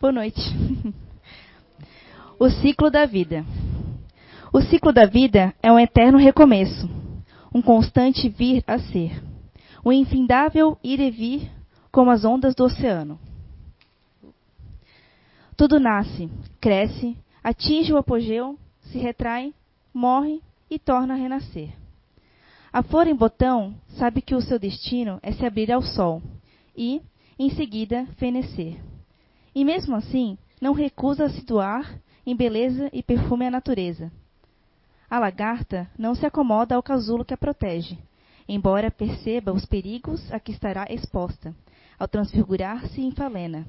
Boa noite. O ciclo da vida. O ciclo da vida é um eterno recomeço, um constante vir a ser, um infindável ir e vir como as ondas do oceano. Tudo nasce, cresce, atinge o apogeu, se retrai, morre e torna a renascer. A flor em botão sabe que o seu destino é se abrir ao sol e, em seguida, fenecer. E mesmo assim, não recusa a se doar em beleza e perfume à natureza. A lagarta não se acomoda ao casulo que a protege, embora perceba os perigos a que estará exposta, ao transfigurar-se em falena.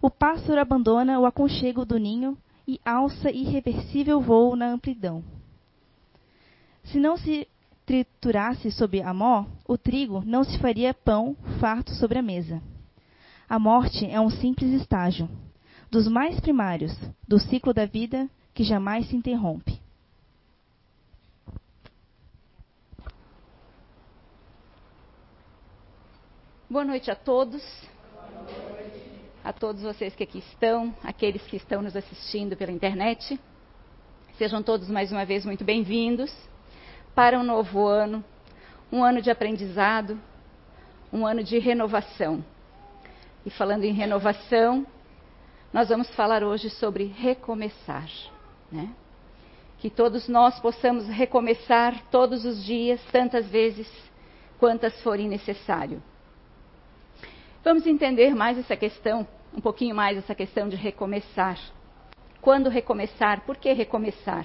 O pássaro abandona o aconchego do ninho e alça irreversível voo na amplidão. Se não se triturasse sob a mó, o trigo não se faria pão farto sobre a mesa. A morte é um simples estágio, dos mais primários, do ciclo da vida que jamais se interrompe. Boa noite a todos. A todos vocês que aqui estão, aqueles que estão nos assistindo pela internet. Sejam todos mais uma vez muito bem-vindos para um novo ano, um ano de aprendizado, um ano de renovação. E falando em renovação, nós vamos falar hoje sobre recomeçar. Né? Que todos nós possamos recomeçar todos os dias, tantas vezes quantas forem necessário. Vamos entender mais essa questão, um pouquinho mais essa questão de recomeçar. Quando recomeçar? Por que recomeçar?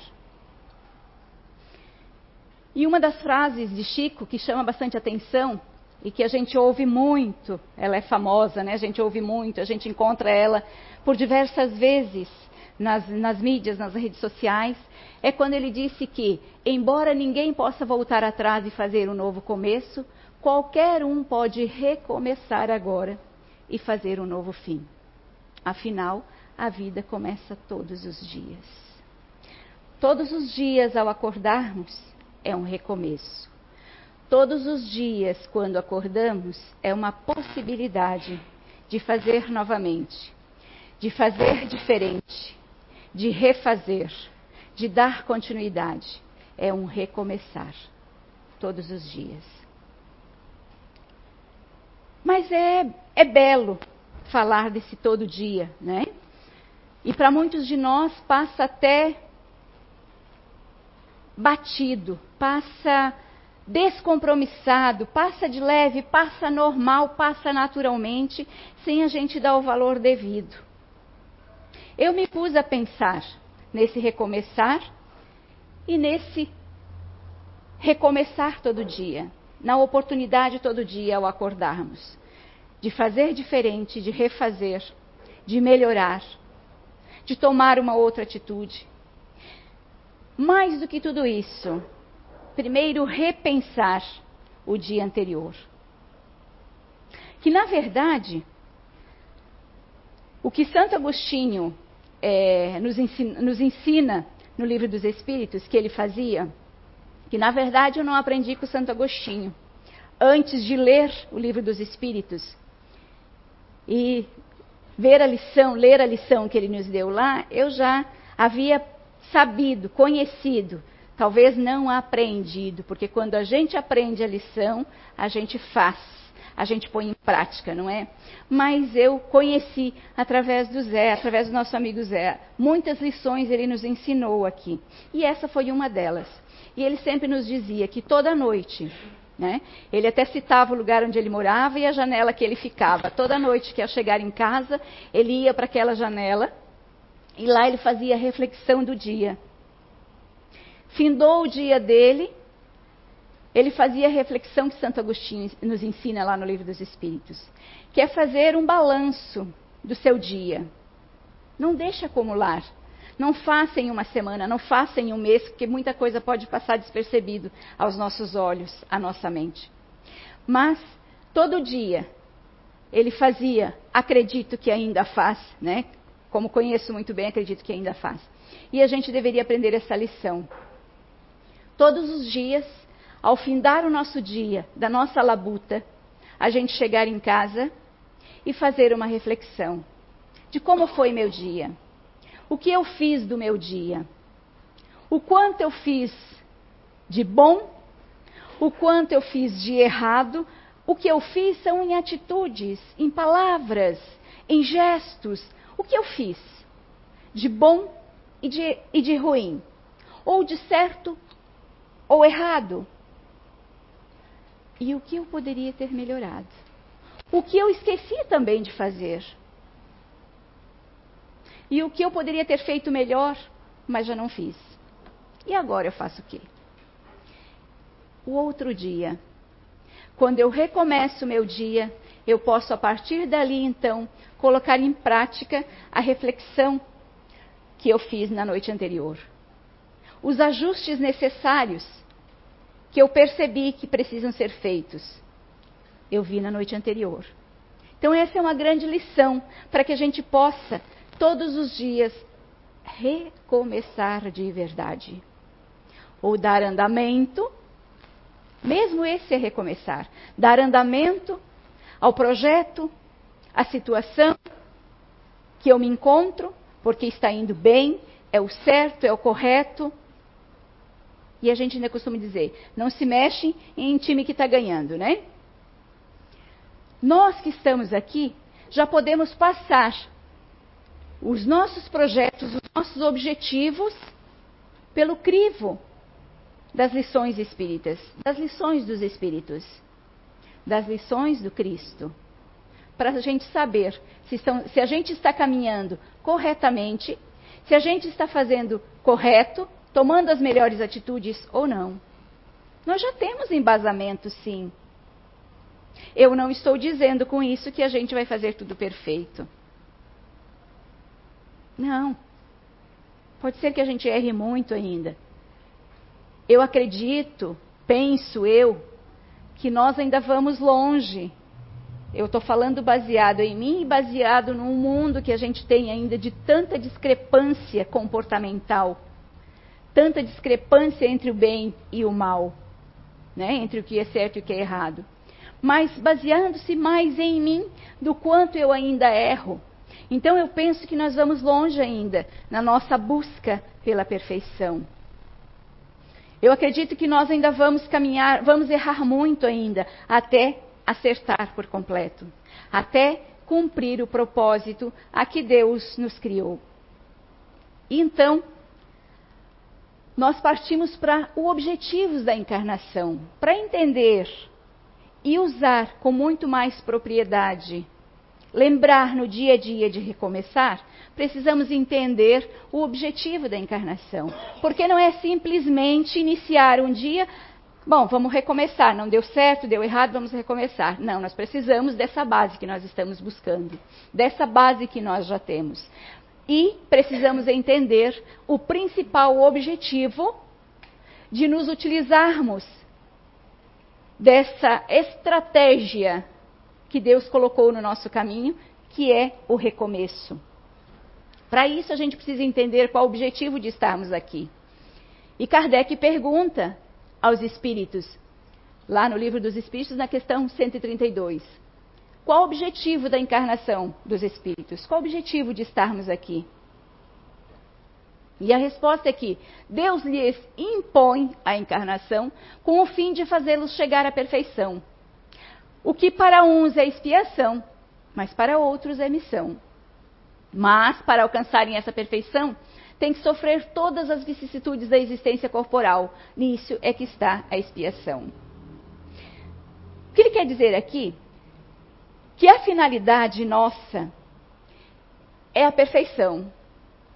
E uma das frases de Chico que chama bastante atenção e que a gente ouve muito, ela é famosa, né? A gente ouve muito, a gente encontra ela por diversas vezes nas, nas mídias, nas redes sociais, é quando ele disse que, embora ninguém possa voltar atrás e fazer um novo começo, qualquer um pode recomeçar agora e fazer um novo fim. Afinal, a vida começa todos os dias. Todos os dias, ao acordarmos, é um recomeço. Todos os dias, quando acordamos, é uma possibilidade de fazer novamente, de fazer diferente, de refazer, de dar continuidade. É um recomeçar todos os dias. Mas é, é belo falar desse todo dia, né? E para muitos de nós passa até batido, passa descompromissado, passa de leve, passa normal, passa naturalmente, sem a gente dar o valor devido. Eu me pus a pensar nesse recomeçar e nesse recomeçar todo dia, na oportunidade todo dia ao acordarmos, de fazer diferente, de refazer, de melhorar, de tomar uma outra atitude. Mais do que tudo isso, primeiro repensar o dia anterior. Que, na verdade, o que Santo Agostinho é, nos, ensina, nos ensina no Livro dos Espíritos, que ele fazia, que na verdade eu não aprendi com Santo Agostinho. Antes de ler o Livro dos Espíritos e ver a lição, ler a lição que ele nos deu lá, eu já havia sabido, conhecido talvez não aprendido, porque quando a gente aprende a lição, a gente faz, a gente põe em prática, não é? Mas eu conheci através do Zé, através do nosso amigo Zé, muitas lições ele nos ensinou aqui. E essa foi uma delas. E ele sempre nos dizia que toda noite, né? Ele até citava o lugar onde ele morava e a janela que ele ficava. Toda noite que ia chegar em casa, ele ia para aquela janela e lá ele fazia a reflexão do dia. Findou o dia dele, ele fazia a reflexão que Santo Agostinho nos ensina lá no Livro dos Espíritos, que é fazer um balanço do seu dia. Não deixe acumular. Não faça em uma semana, não faça em um mês, porque muita coisa pode passar despercebido aos nossos olhos, à nossa mente. Mas todo dia ele fazia, acredito que ainda faz, né? Como conheço muito bem, acredito que ainda faz. E a gente deveria aprender essa lição todos os dias, ao findar o nosso dia, da nossa labuta, a gente chegar em casa e fazer uma reflexão de como foi meu dia. O que eu fiz do meu dia. O quanto eu fiz de bom, o quanto eu fiz de errado. O que eu fiz são em atitudes, em palavras, em gestos. O que eu fiz de bom e de, e de ruim. Ou de certo ou errado. E o que eu poderia ter melhorado? O que eu esqueci também de fazer? E o que eu poderia ter feito melhor, mas já não fiz? E agora eu faço o quê? O outro dia, quando eu recomeço o meu dia, eu posso a partir dali então colocar em prática a reflexão que eu fiz na noite anterior. Os ajustes necessários que eu percebi que precisam ser feitos, eu vi na noite anterior. Então, essa é uma grande lição para que a gente possa, todos os dias, recomeçar de verdade. Ou dar andamento, mesmo esse é recomeçar, dar andamento ao projeto, à situação que eu me encontro, porque está indo bem, é o certo, é o correto. E a gente ainda costuma dizer, não se mexe em time que está ganhando, né? Nós que estamos aqui já podemos passar os nossos projetos, os nossos objetivos pelo crivo das lições espíritas, das lições dos espíritos, das lições do Cristo. Para a gente saber se, estão, se a gente está caminhando corretamente, se a gente está fazendo correto, tomando as melhores atitudes ou não. Nós já temos embasamento, sim. Eu não estou dizendo com isso que a gente vai fazer tudo perfeito. Não. Pode ser que a gente erre muito ainda. Eu acredito, penso eu, que nós ainda vamos longe. Eu estou falando baseado em mim e baseado num mundo que a gente tem ainda de tanta discrepância comportamental, tanta discrepância entre o bem e o mal, né? entre o que é certo e o que é errado mas baseando-se mais em mim do quanto eu ainda erro. Então eu penso que nós vamos longe ainda na nossa busca pela perfeição. Eu acredito que nós ainda vamos caminhar, vamos errar muito ainda até acertar por completo, até cumprir o propósito a que Deus nos criou. Então, nós partimos para o objetivo da encarnação, para entender e usar com muito mais propriedade, lembrar no dia a dia de recomeçar, precisamos entender o objetivo da encarnação. Porque não é simplesmente iniciar um dia, bom, vamos recomeçar, não deu certo, deu errado, vamos recomeçar. Não, nós precisamos dessa base que nós estamos buscando, dessa base que nós já temos. E precisamos entender o principal objetivo de nos utilizarmos dessa estratégia que Deus colocou no nosso caminho, que é o recomeço. Para isso, a gente precisa entender qual o objetivo de estarmos aqui. E Kardec pergunta aos espíritos, lá no livro dos Espíritos, na questão 132, qual o objetivo da encarnação dos espíritos? Qual o objetivo de estarmos aqui? E a resposta é que Deus lhes impõe a encarnação com o fim de fazê-los chegar à perfeição. O que para uns é expiação, mas para outros é missão. Mas, para alcançarem essa perfeição, tem que sofrer todas as vicissitudes da existência corporal. Nisso é que está a expiação. O que ele quer dizer aqui? Que a finalidade nossa é a perfeição.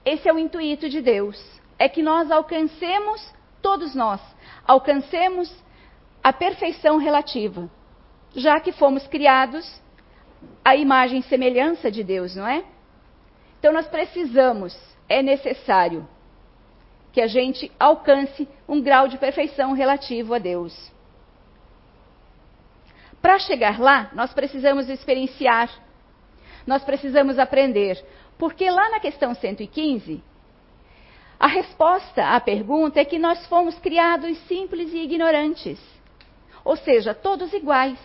Esse é o intuito de Deus. É que nós alcancemos, todos nós, alcancemos a perfeição relativa, já que fomos criados à imagem e semelhança de Deus, não é? Então nós precisamos, é necessário que a gente alcance um grau de perfeição relativo a Deus. Para chegar lá, nós precisamos experienciar, nós precisamos aprender. Porque lá na questão 115, a resposta à pergunta é que nós fomos criados simples e ignorantes. Ou seja, todos iguais.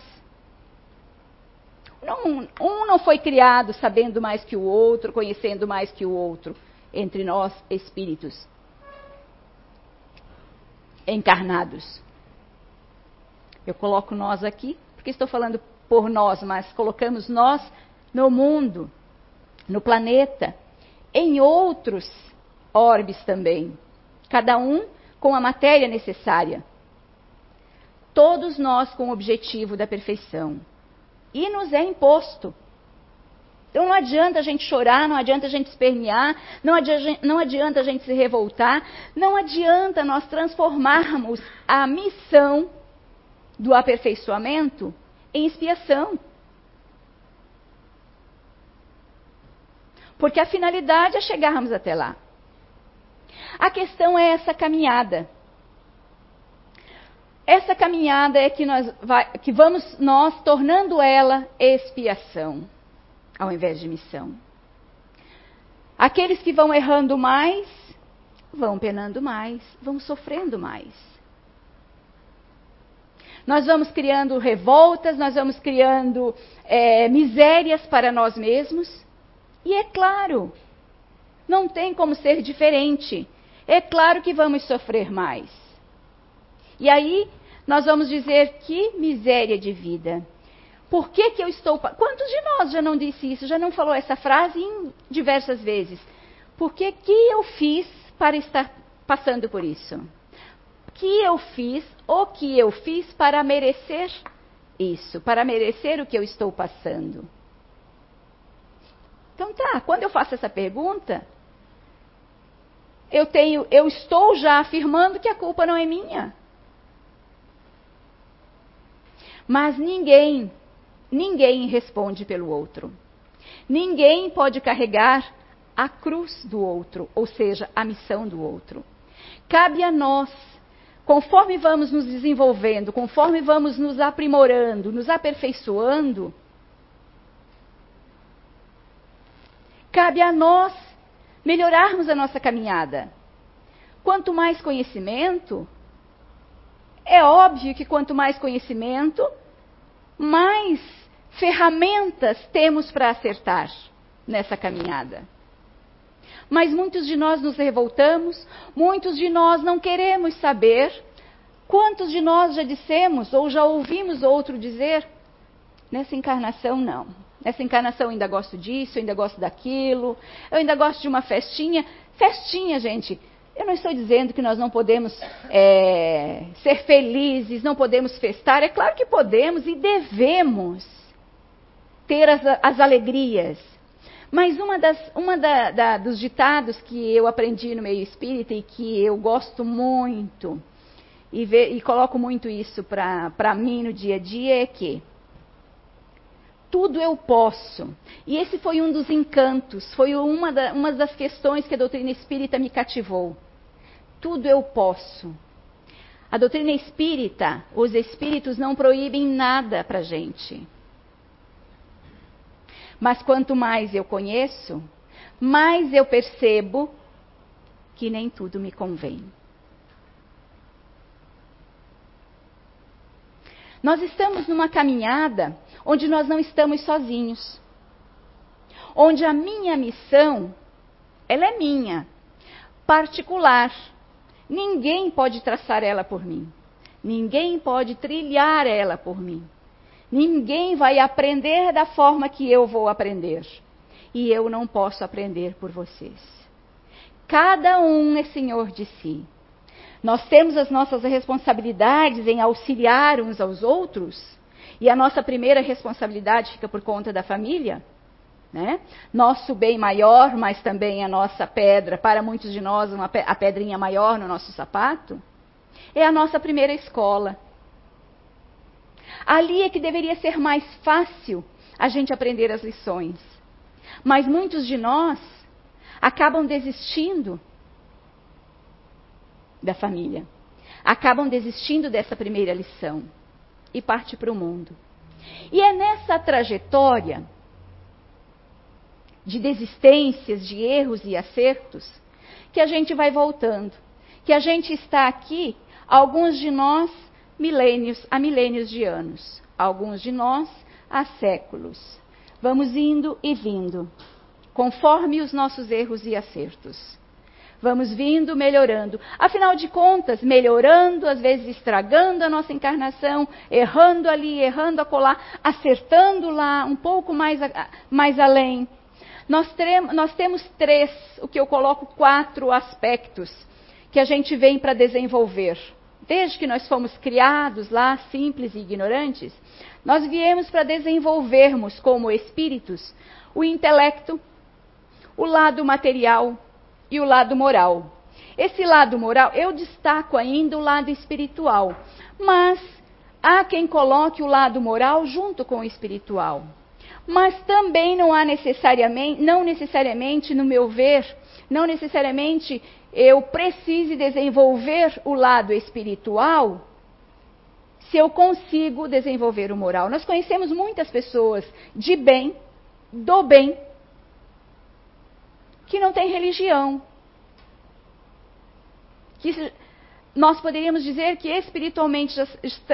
Não, um não foi criado sabendo mais que o outro, conhecendo mais que o outro, entre nós espíritos encarnados. Eu coloco nós aqui, porque estou falando por nós, mas colocamos nós no mundo, no planeta, em outros orbes também, cada um com a matéria necessária. Todos nós com o objetivo da perfeição. E nos é imposto. Então não adianta a gente chorar, não adianta a gente espernear, não adianta, não adianta a gente se revoltar, não adianta nós transformarmos a missão do aperfeiçoamento em expiação. Porque a finalidade é chegarmos até lá. A questão é essa caminhada. Essa caminhada é que, nós vai, que vamos nós tornando ela expiação, ao invés de missão. Aqueles que vão errando mais, vão penando mais, vão sofrendo mais. Nós vamos criando revoltas, nós vamos criando é, misérias para nós mesmos. E é claro, não tem como ser diferente. É claro que vamos sofrer mais. E aí, nós vamos dizer que miséria de vida. Por que, que eu estou. Quantos de nós já não disse isso, já não falou essa frase em diversas vezes? Por que, que eu fiz para estar passando por isso? Que eu fiz, o que eu fiz para merecer isso, para merecer o que eu estou passando? Então tá, quando eu faço essa pergunta, eu tenho, eu estou já afirmando que a culpa não é minha. Mas ninguém, ninguém responde pelo outro. Ninguém pode carregar a cruz do outro, ou seja, a missão do outro. Cabe a nós, conforme vamos nos desenvolvendo, conforme vamos nos aprimorando, nos aperfeiçoando, cabe a nós melhorarmos a nossa caminhada. Quanto mais conhecimento, é óbvio que quanto mais conhecimento, mais ferramentas temos para acertar nessa caminhada. Mas muitos de nós nos revoltamos, muitos de nós não queremos saber. Quantos de nós já dissemos ou já ouvimos outro dizer? Nessa encarnação, não. Nessa encarnação eu ainda gosto disso, eu ainda gosto daquilo, eu ainda gosto de uma festinha. Festinha, gente, eu não estou dizendo que nós não podemos é, ser felizes, não podemos festar. É claro que podemos e devemos ter as, as alegrias. Mas uma, das, uma da, da, dos ditados que eu aprendi no meio espírita e que eu gosto muito, e, ve, e coloco muito isso para mim no dia a dia, é que tudo eu posso. E esse foi um dos encantos, foi uma, da, uma das questões que a doutrina espírita me cativou. Tudo eu posso. A doutrina espírita, os espíritos não proíbem nada para gente. Mas quanto mais eu conheço, mais eu percebo que nem tudo me convém. Nós estamos numa caminhada onde nós não estamos sozinhos. Onde a minha missão, ela é minha, particular. Ninguém pode traçar ela por mim. Ninguém pode trilhar ela por mim. Ninguém vai aprender da forma que eu vou aprender. E eu não posso aprender por vocês. Cada um é senhor de si. Nós temos as nossas responsabilidades em auxiliar uns aos outros, e a nossa primeira responsabilidade fica por conta da família. Né? Nosso bem maior, mas também a nossa pedra, para muitos de nós, uma, a pedrinha maior no nosso sapato, é a nossa primeira escola. Ali é que deveria ser mais fácil a gente aprender as lições. Mas muitos de nós acabam desistindo da família. Acabam desistindo dessa primeira lição e parte para o mundo. E é nessa trajetória de desistências, de erros e acertos que a gente vai voltando. Que a gente está aqui, alguns de nós, milênios, há milênios de anos. Alguns de nós, há séculos. Vamos indo e vindo, conforme os nossos erros e acertos. Vamos vindo, melhorando. Afinal de contas, melhorando, às vezes estragando a nossa encarnação, errando ali, errando acolá, acertando lá, um pouco mais, mais além. Nós, nós temos três, o que eu coloco quatro aspectos que a gente vem para desenvolver. Desde que nós fomos criados lá, simples e ignorantes, nós viemos para desenvolvermos como espíritos o intelecto, o lado material e o lado moral. Esse lado moral, eu destaco ainda o lado espiritual, mas há quem coloque o lado moral junto com o espiritual. Mas também não há necessariamente, não necessariamente, no meu ver, não necessariamente eu precise desenvolver o lado espiritual se eu consigo desenvolver o moral. Nós conhecemos muitas pessoas de bem, do bem, que não têm religião. Que nós poderíamos dizer que espiritualmente já,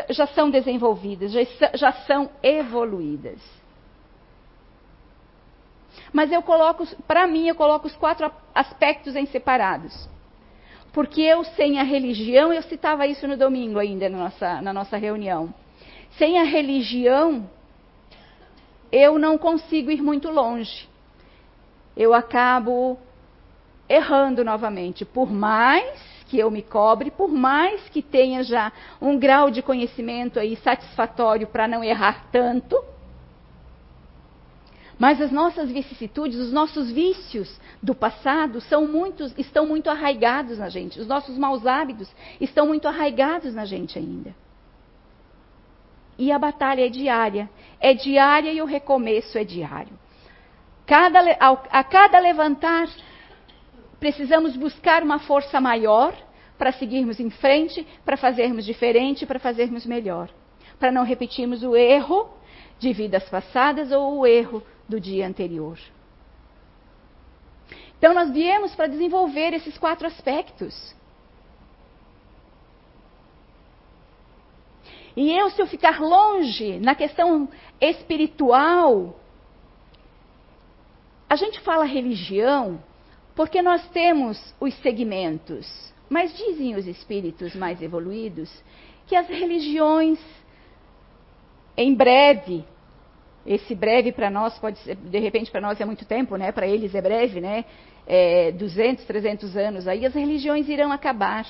já são desenvolvidas, já, já são evoluídas. Mas eu coloco, para mim, eu coloco os quatro aspectos em separados. Porque eu, sem a religião, eu citava isso no domingo ainda na nossa, na nossa reunião. Sem a religião, eu não consigo ir muito longe eu acabo errando novamente. Por mais que eu me cobre, por mais que tenha já um grau de conhecimento aí satisfatório para não errar tanto, mas as nossas vicissitudes, os nossos vícios do passado são muitos, estão muito arraigados na gente. Os nossos maus hábitos estão muito arraigados na gente ainda. E a batalha é diária. É diária e o recomeço é diário. Cada, a cada levantar, precisamos buscar uma força maior para seguirmos em frente, para fazermos diferente, para fazermos melhor. Para não repetirmos o erro de vidas passadas ou o erro do dia anterior. Então, nós viemos para desenvolver esses quatro aspectos. E eu, se eu ficar longe na questão espiritual, a gente fala religião porque nós temos os segmentos, mas dizem os espíritos mais evoluídos que as religiões, em breve, esse breve para nós pode ser, de repente para nós é muito tempo, né? Para eles é breve, né? É, 200, 300 anos aí as religiões irão acabar.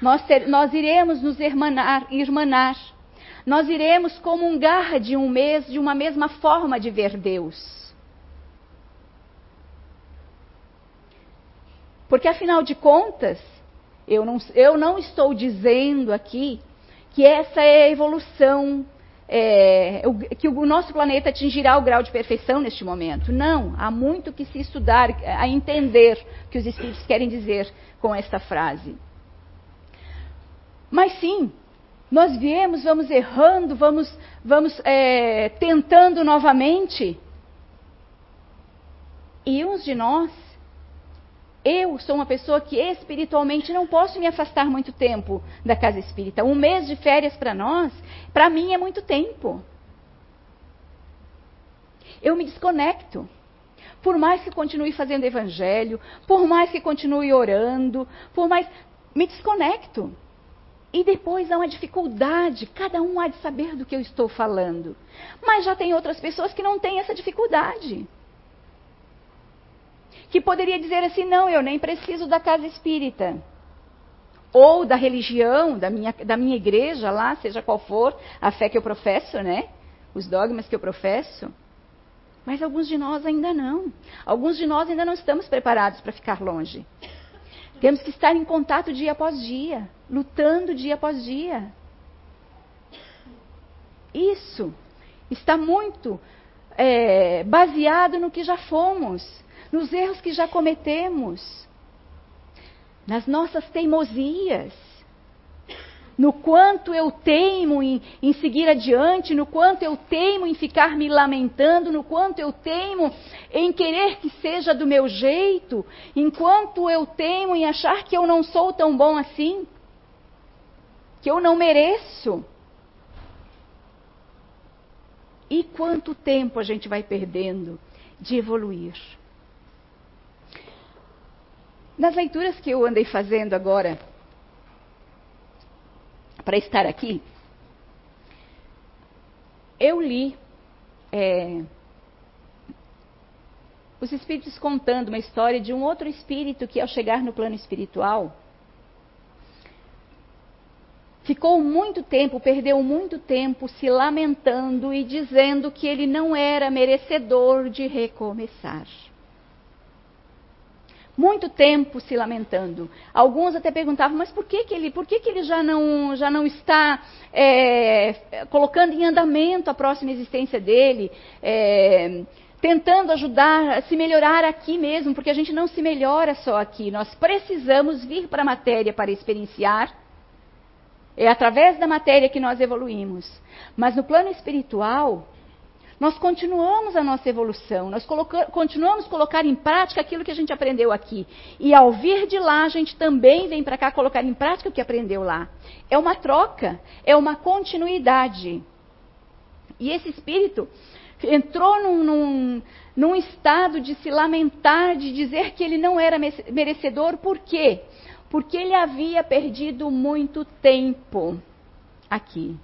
Nós, ter, nós iremos nos irmanar, irmanar. Nós iremos comungar de um mês, de uma mesma forma de ver Deus. Porque afinal de contas, eu não, eu não estou dizendo aqui que essa é a evolução, é, que o nosso planeta atingirá o grau de perfeição neste momento. Não, há muito que se estudar, a entender o que os espíritos querem dizer com esta frase. Mas sim, nós viemos, vamos errando, vamos, vamos é, tentando novamente. E uns de nós eu sou uma pessoa que espiritualmente não posso me afastar muito tempo da casa espírita. Um mês de férias para nós, para mim é muito tempo. Eu me desconecto. Por mais que continue fazendo evangelho, por mais que continue orando, por mais. Me desconecto. E depois há uma dificuldade, cada um há de saber do que eu estou falando. Mas já tem outras pessoas que não têm essa dificuldade que poderia dizer assim: não, eu nem preciso da casa espírita. Ou da religião, da minha, da minha igreja lá, seja qual for a fé que eu professo, né? Os dogmas que eu professo. Mas alguns de nós ainda não. Alguns de nós ainda não estamos preparados para ficar longe. Temos que estar em contato dia após dia, lutando dia após dia. Isso está muito é, baseado no que já fomos nos erros que já cometemos, nas nossas teimosias, no quanto eu teimo em, em, seguir adiante, no quanto eu teimo em ficar me lamentando, no quanto eu teimo em querer que seja do meu jeito, enquanto eu teimo em achar que eu não sou tão bom assim, que eu não mereço. E quanto tempo a gente vai perdendo de evoluir? Nas leituras que eu andei fazendo agora, para estar aqui, eu li é, os espíritos contando uma história de um outro espírito que, ao chegar no plano espiritual, ficou muito tempo, perdeu muito tempo se lamentando e dizendo que ele não era merecedor de recomeçar. Muito tempo se lamentando. Alguns até perguntavam, mas por que, que ele, por que, que ele já não, já não está é, colocando em andamento a próxima existência dele? É, tentando ajudar a se melhorar aqui mesmo, porque a gente não se melhora só aqui. Nós precisamos vir para a matéria para experienciar é através da matéria que nós evoluímos. Mas no plano espiritual, nós continuamos a nossa evolução, nós coloca continuamos a colocar em prática aquilo que a gente aprendeu aqui. E ao vir de lá, a gente também vem para cá colocar em prática o que aprendeu lá. É uma troca, é uma continuidade. E esse espírito entrou num, num, num estado de se lamentar, de dizer que ele não era merecedor, por quê? porque ele havia perdido muito tempo aqui.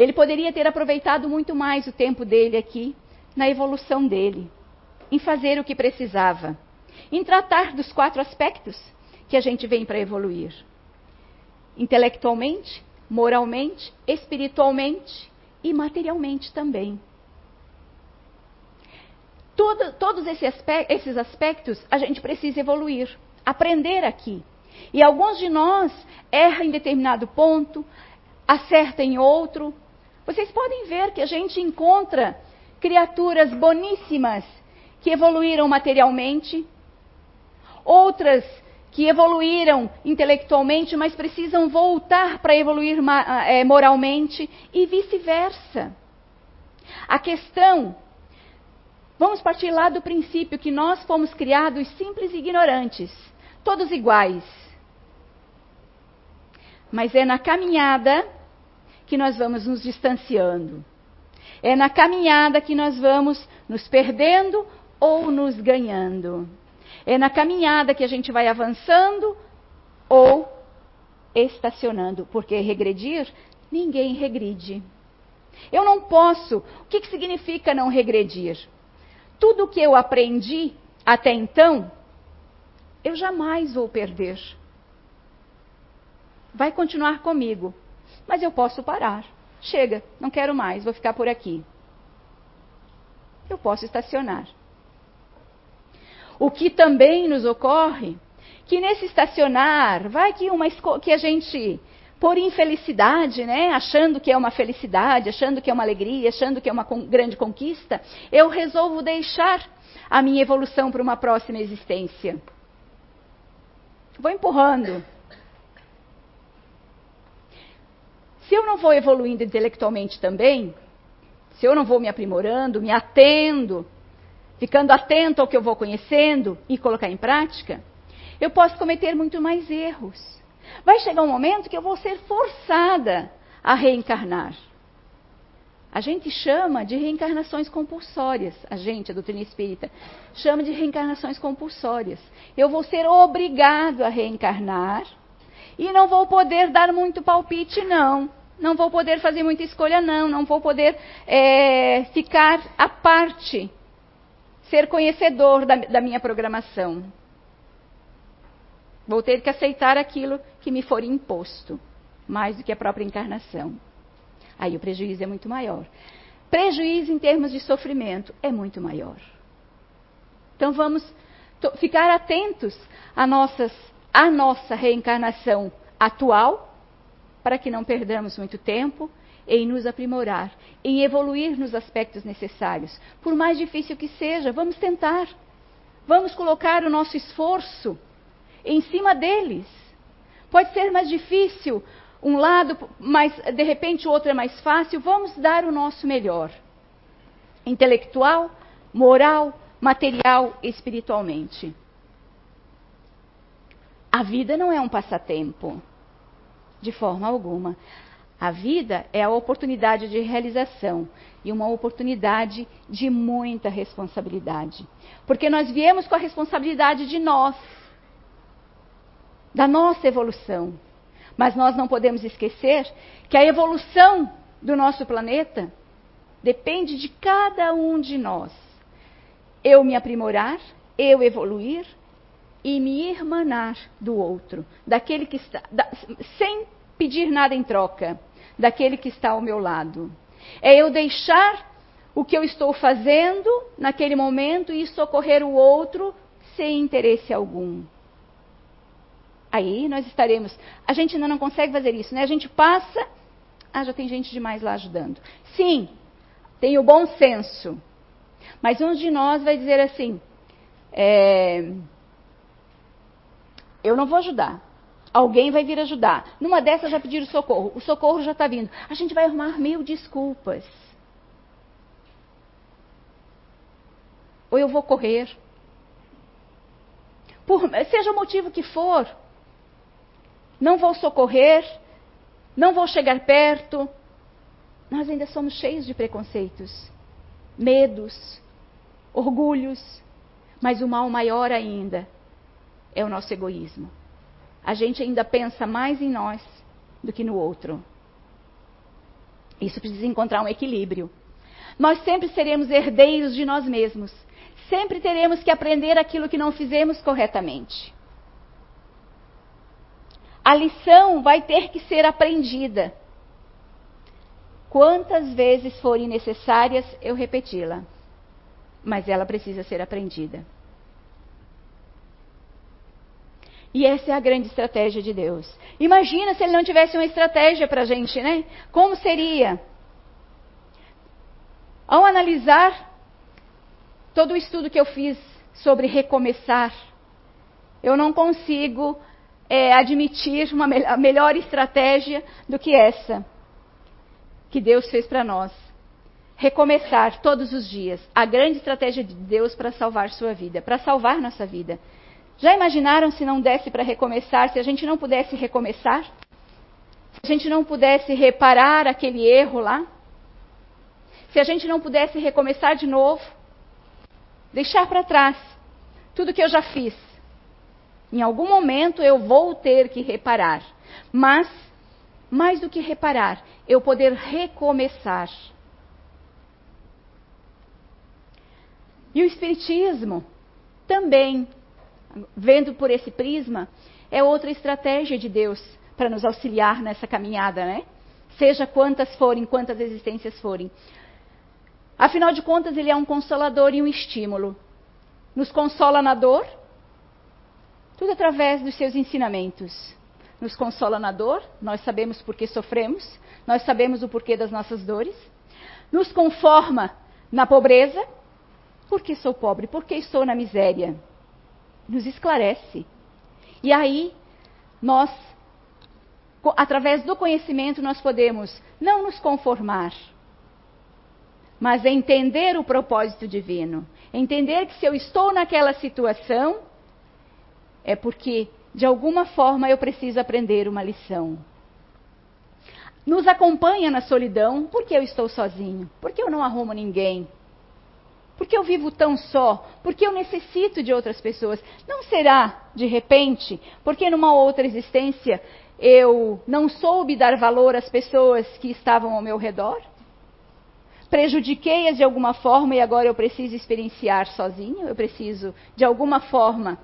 Ele poderia ter aproveitado muito mais o tempo dele aqui, na evolução dele, em fazer o que precisava, em tratar dos quatro aspectos que a gente vem para evoluir: intelectualmente, moralmente, espiritualmente e materialmente também. Todo, todos esses aspectos a gente precisa evoluir aprender aqui. E alguns de nós erram em determinado ponto, acertam em outro. Vocês podem ver que a gente encontra criaturas boníssimas que evoluíram materialmente, outras que evoluíram intelectualmente, mas precisam voltar para evoluir é, moralmente e vice-versa. A questão, vamos partir lá do princípio que nós fomos criados simples e ignorantes todos iguais. Mas é na caminhada que nós vamos nos distanciando. É na caminhada que nós vamos nos perdendo ou nos ganhando. É na caminhada que a gente vai avançando ou estacionando, porque regredir, ninguém regride. Eu não posso. O que, que significa não regredir? Tudo que eu aprendi até então, eu jamais vou perder. Vai continuar comigo, mas eu posso parar. Chega, não quero mais, vou ficar por aqui. Eu posso estacionar. O que também nos ocorre, que nesse estacionar, vai que uma que a gente por infelicidade, né, achando que é uma felicidade, achando que é uma alegria, achando que é uma grande conquista, eu resolvo deixar a minha evolução para uma próxima existência. Vou empurrando. Se eu não vou evoluindo intelectualmente também, se eu não vou me aprimorando, me atendo, ficando atento ao que eu vou conhecendo e colocar em prática, eu posso cometer muito mais erros. Vai chegar um momento que eu vou ser forçada a reencarnar. A gente chama de reencarnações compulsórias. A gente, a doutrina espírita, chama de reencarnações compulsórias. Eu vou ser obrigado a reencarnar e não vou poder dar muito palpite, não. Não vou poder fazer muita escolha, não. Não vou poder é, ficar à parte, ser conhecedor da, da minha programação. Vou ter que aceitar aquilo que me for imposto, mais do que a própria encarnação. Aí o prejuízo é muito maior. Prejuízo em termos de sofrimento é muito maior. Então vamos ficar atentos à, nossas, à nossa reencarnação atual, para que não perdamos muito tempo em nos aprimorar, em evoluir nos aspectos necessários. Por mais difícil que seja, vamos tentar. Vamos colocar o nosso esforço em cima deles. Pode ser mais difícil, um lado, mas de repente o outro é mais fácil, vamos dar o nosso melhor. Intelectual, moral, material, espiritualmente. A vida não é um passatempo, de forma alguma. A vida é a oportunidade de realização e uma oportunidade de muita responsabilidade. Porque nós viemos com a responsabilidade de nós, da nossa evolução. Mas nós não podemos esquecer que a evolução do nosso planeta depende de cada um de nós. Eu me aprimorar, eu evoluir e me irmanar do outro, daquele que está, da, sem pedir nada em troca daquele que está ao meu lado. É eu deixar o que eu estou fazendo naquele momento e socorrer o outro sem interesse algum. Aí nós estaremos. A gente ainda não consegue fazer isso, né? A gente passa. Ah, já tem gente demais lá ajudando. Sim, tem o bom senso. Mas um de nós vai dizer assim: é, Eu não vou ajudar. Alguém vai vir ajudar. Numa dessas já pediram socorro. O socorro já está vindo. A gente vai arrumar mil desculpas. Ou eu vou correr. Por, seja o motivo que for. Não vou socorrer. Não vou chegar perto. Nós ainda somos cheios de preconceitos, medos, orgulhos. Mas o mal maior ainda é o nosso egoísmo a gente ainda pensa mais em nós do que no outro. Isso precisa encontrar um equilíbrio. Nós sempre seremos herdeiros de nós mesmos. Sempre teremos que aprender aquilo que não fizemos corretamente. A lição vai ter que ser aprendida. Quantas vezes forem necessárias, eu repeti-la. Mas ela precisa ser aprendida. E essa é a grande estratégia de Deus. Imagina se ele não tivesse uma estratégia para a gente, né? Como seria? Ao analisar todo o estudo que eu fiz sobre recomeçar, eu não consigo é, admitir uma me melhor estratégia do que essa que Deus fez para nós. Recomeçar todos os dias. A grande estratégia de Deus para salvar sua vida, para salvar nossa vida. Já imaginaram se não desse para recomeçar, se a gente não pudesse recomeçar? Se a gente não pudesse reparar aquele erro lá? Se a gente não pudesse recomeçar de novo? Deixar para trás tudo que eu já fiz. Em algum momento eu vou ter que reparar. Mas, mais do que reparar, eu poder recomeçar. E o Espiritismo também vendo por esse prisma, é outra estratégia de Deus para nos auxiliar nessa caminhada, né? Seja quantas forem, quantas existências forem. Afinal de contas, ele é um consolador e um estímulo. Nos consola na dor, tudo através dos seus ensinamentos. Nos consola na dor, nós sabemos por que sofremos, nós sabemos o porquê das nossas dores. Nos conforma na pobreza, porque sou pobre, porque estou na miséria nos esclarece. E aí, nós, através do conhecimento, nós podemos não nos conformar, mas entender o propósito divino. Entender que se eu estou naquela situação, é porque, de alguma forma, eu preciso aprender uma lição. Nos acompanha na solidão, porque eu estou sozinho, porque eu não arrumo ninguém, por que eu vivo tão só? Porque eu necessito de outras pessoas. Não será, de repente, porque numa outra existência eu não soube dar valor às pessoas que estavam ao meu redor? Prejudiquei-as de alguma forma e agora eu preciso experienciar sozinho? Eu preciso, de alguma forma,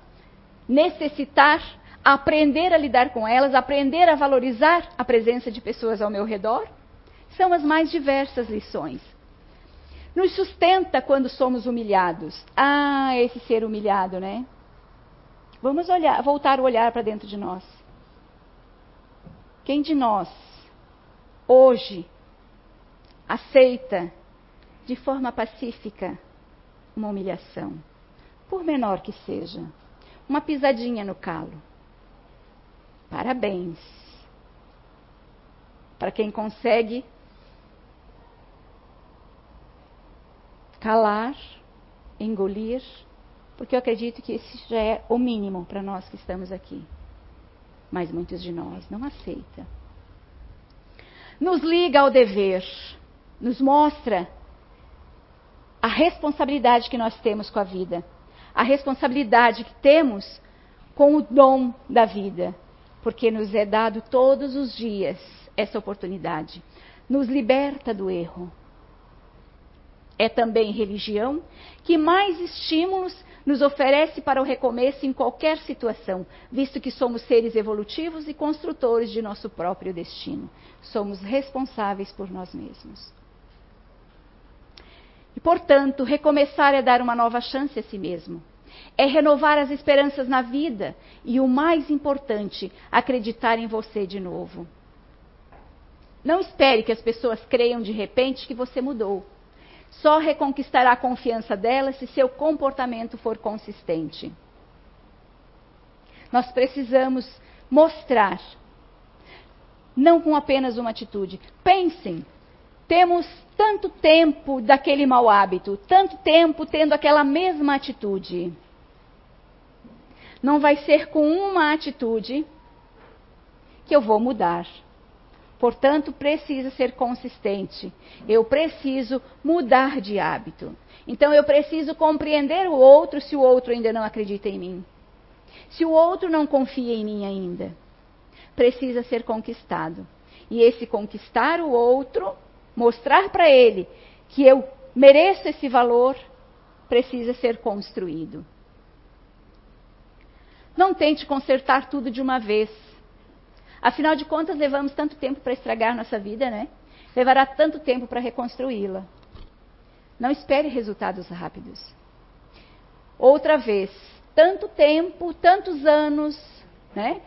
necessitar, aprender a lidar com elas, aprender a valorizar a presença de pessoas ao meu redor? São as mais diversas lições nos sustenta quando somos humilhados. Ah, esse ser humilhado, né? Vamos olhar, voltar o olhar para dentro de nós. Quem de nós hoje aceita de forma pacífica uma humilhação, por menor que seja, uma pisadinha no calo? Parabéns para quem consegue calar, engolir, porque eu acredito que esse já é o mínimo para nós que estamos aqui. Mas muitos de nós não aceitam. nos liga ao dever, nos mostra a responsabilidade que nós temos com a vida, a responsabilidade que temos com o dom da vida, porque nos é dado todos os dias essa oportunidade. Nos liberta do erro. É também religião que mais estímulos nos oferece para o recomeço em qualquer situação, visto que somos seres evolutivos e construtores de nosso próprio destino. Somos responsáveis por nós mesmos. E, portanto, recomeçar é dar uma nova chance a si mesmo. É renovar as esperanças na vida e, o mais importante, acreditar em você de novo. Não espere que as pessoas creiam de repente que você mudou. Só reconquistará a confiança delas se seu comportamento for consistente. Nós precisamos mostrar, não com apenas uma atitude. Pensem, temos tanto tempo daquele mau hábito, tanto tempo tendo aquela mesma atitude. Não vai ser com uma atitude que eu vou mudar. Portanto, precisa ser consistente. Eu preciso mudar de hábito. Então, eu preciso compreender o outro se o outro ainda não acredita em mim. Se o outro não confia em mim ainda. Precisa ser conquistado. E esse conquistar o outro mostrar para ele que eu mereço esse valor, precisa ser construído. Não tente consertar tudo de uma vez. Afinal de contas, levamos tanto tempo para estragar nossa vida, né? Levará tanto tempo para reconstruí-la. Não espere resultados rápidos. Outra vez, tanto tempo, tantos anos, né?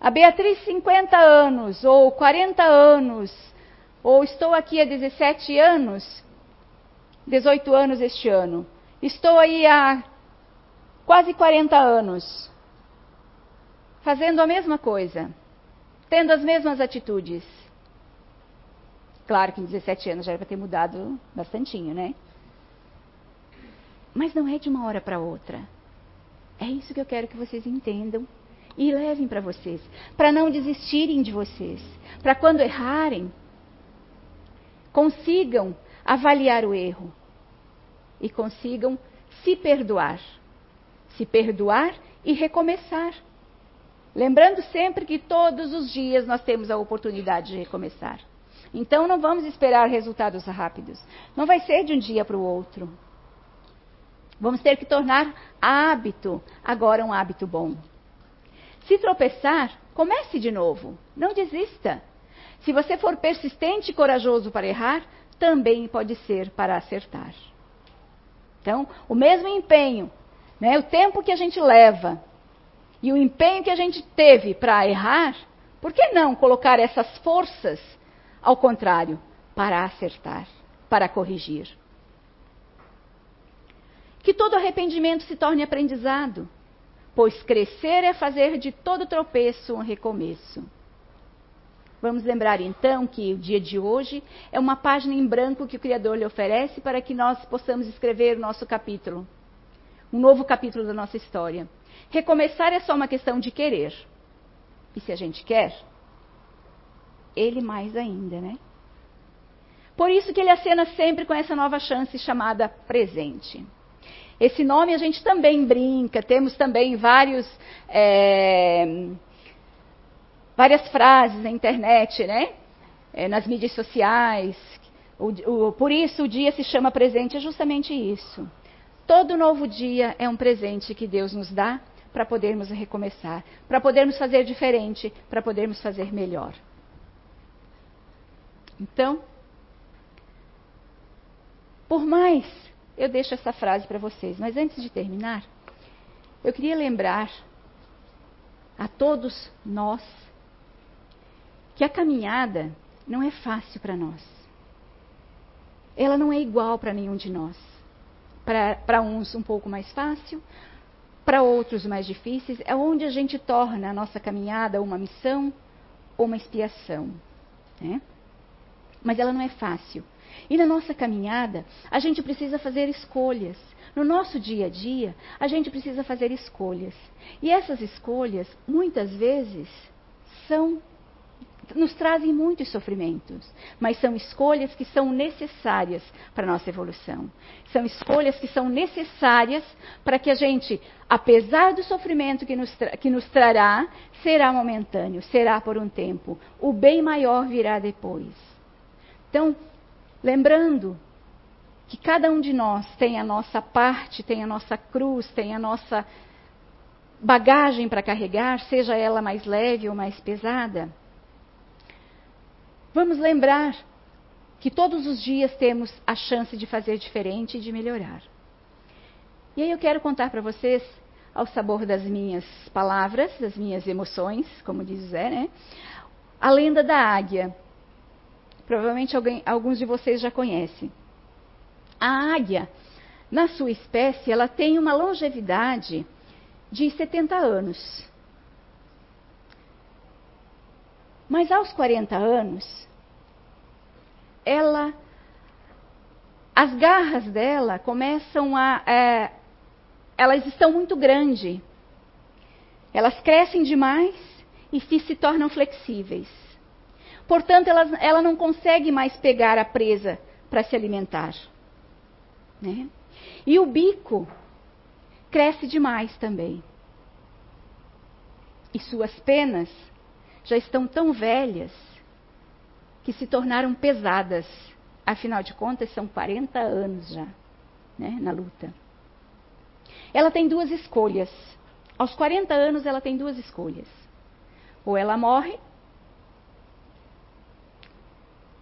A Beatriz, 50 anos ou 40 anos, ou estou aqui há 17 anos, 18 anos este ano. Estou aí há quase 40 anos, fazendo a mesma coisa, tendo as mesmas atitudes. Claro que em 17 anos já era para ter mudado bastantinho, né? Mas não é de uma hora para outra. É isso que eu quero que vocês entendam e levem para vocês, para não desistirem de vocês, para quando errarem, consigam avaliar o erro e consigam se perdoar. Se perdoar e recomeçar. Lembrando sempre que todos os dias nós temos a oportunidade de recomeçar. Então não vamos esperar resultados rápidos. Não vai ser de um dia para o outro. Vamos ter que tornar hábito agora um hábito bom. Se tropeçar, comece de novo. Não desista. Se você for persistente e corajoso para errar, também pode ser para acertar. Então, o mesmo empenho, né, o tempo que a gente leva e o empenho que a gente teve para errar, por que não colocar essas forças ao contrário, para acertar, para corrigir? Que todo arrependimento se torne aprendizado, pois crescer é fazer de todo tropeço um recomeço. Vamos lembrar então que o dia de hoje é uma página em branco que o Criador lhe oferece para que nós possamos escrever o nosso capítulo. Um novo capítulo da nossa história. Recomeçar é só uma questão de querer. E se a gente quer, ele mais ainda, né? Por isso que ele acena sempre com essa nova chance chamada presente. Esse nome a gente também brinca, temos também vários. É várias frases na internet, né? É, nas mídias sociais. O, o, por isso o dia se chama presente, é justamente isso. Todo novo dia é um presente que Deus nos dá para podermos recomeçar, para podermos fazer diferente, para podermos fazer melhor. Então, por mais, eu deixo essa frase para vocês, mas antes de terminar, eu queria lembrar a todos nós que a caminhada não é fácil para nós. Ela não é igual para nenhum de nós. Para uns um pouco mais fácil, para outros mais difíceis, é onde a gente torna a nossa caminhada uma missão ou uma expiação. Né? Mas ela não é fácil. E na nossa caminhada, a gente precisa fazer escolhas. No nosso dia a dia, a gente precisa fazer escolhas. E essas escolhas, muitas vezes, são nos trazem muitos sofrimentos, mas são escolhas que são necessárias para a nossa evolução. São escolhas que são necessárias para que a gente, apesar do sofrimento que nos, que nos trará, será momentâneo, será por um tempo. O bem maior virá depois. Então, lembrando que cada um de nós tem a nossa parte, tem a nossa cruz, tem a nossa bagagem para carregar, seja ela mais leve ou mais pesada. Vamos lembrar que todos os dias temos a chance de fazer diferente e de melhorar. E aí eu quero contar para vocês, ao sabor das minhas palavras, das minhas emoções, como diz Zé, né? A lenda da águia. Provavelmente alguém, alguns de vocês já conhecem. A águia, na sua espécie, ela tem uma longevidade de 70 anos. Mas aos 40 anos, ela, as garras dela começam a, é, elas estão muito grandes. Elas crescem demais e se tornam flexíveis. Portanto, ela, ela não consegue mais pegar a presa para se alimentar. Né? E o bico cresce demais também. E suas penas já estão tão velhas que se tornaram pesadas. Afinal de contas, são 40 anos já né, na luta. Ela tem duas escolhas. Aos 40 anos, ela tem duas escolhas. Ou ela morre,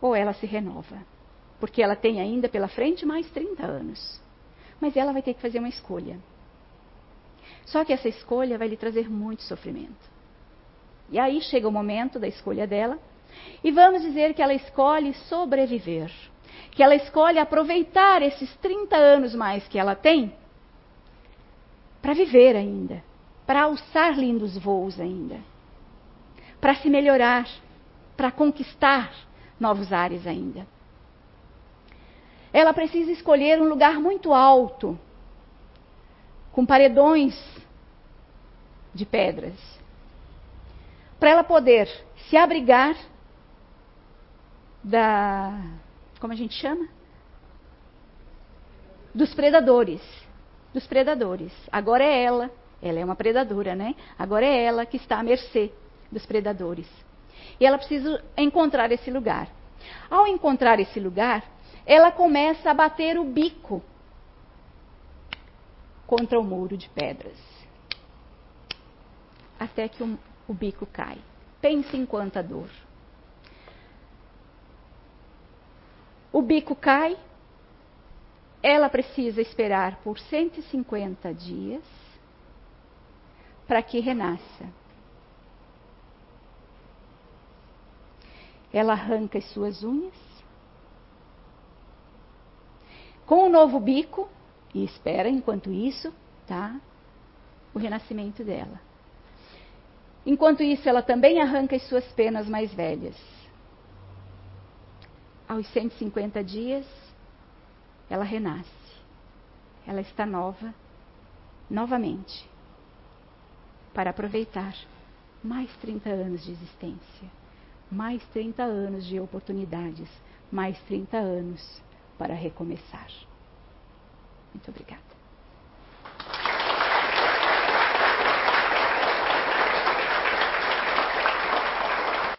ou ela se renova. Porque ela tem ainda pela frente mais 30 anos. Mas ela vai ter que fazer uma escolha. Só que essa escolha vai lhe trazer muito sofrimento. E aí chega o momento da escolha dela, e vamos dizer que ela escolhe sobreviver. Que ela escolhe aproveitar esses 30 anos mais que ela tem para viver ainda, para alçar lindos voos ainda, para se melhorar, para conquistar novos ares ainda. Ela precisa escolher um lugar muito alto, com paredões de pedras, para ela poder se abrigar da. Como a gente chama? Dos predadores. Dos predadores. Agora é ela, ela é uma predadora, né? Agora é ela que está à mercê dos predadores. E ela precisa encontrar esse lugar. Ao encontrar esse lugar, ela começa a bater o bico contra o muro de pedras. Até que o, o bico cai. Pense em quanta dor. O bico cai, ela precisa esperar por 150 dias para que renasça. Ela arranca as suas unhas, com o novo bico e espera, enquanto isso, tá? O renascimento dela. Enquanto isso, ela também arranca as suas penas mais velhas. Aos 150 dias, ela renasce. Ela está nova, novamente, para aproveitar mais 30 anos de existência, mais 30 anos de oportunidades, mais 30 anos para recomeçar. Muito obrigada.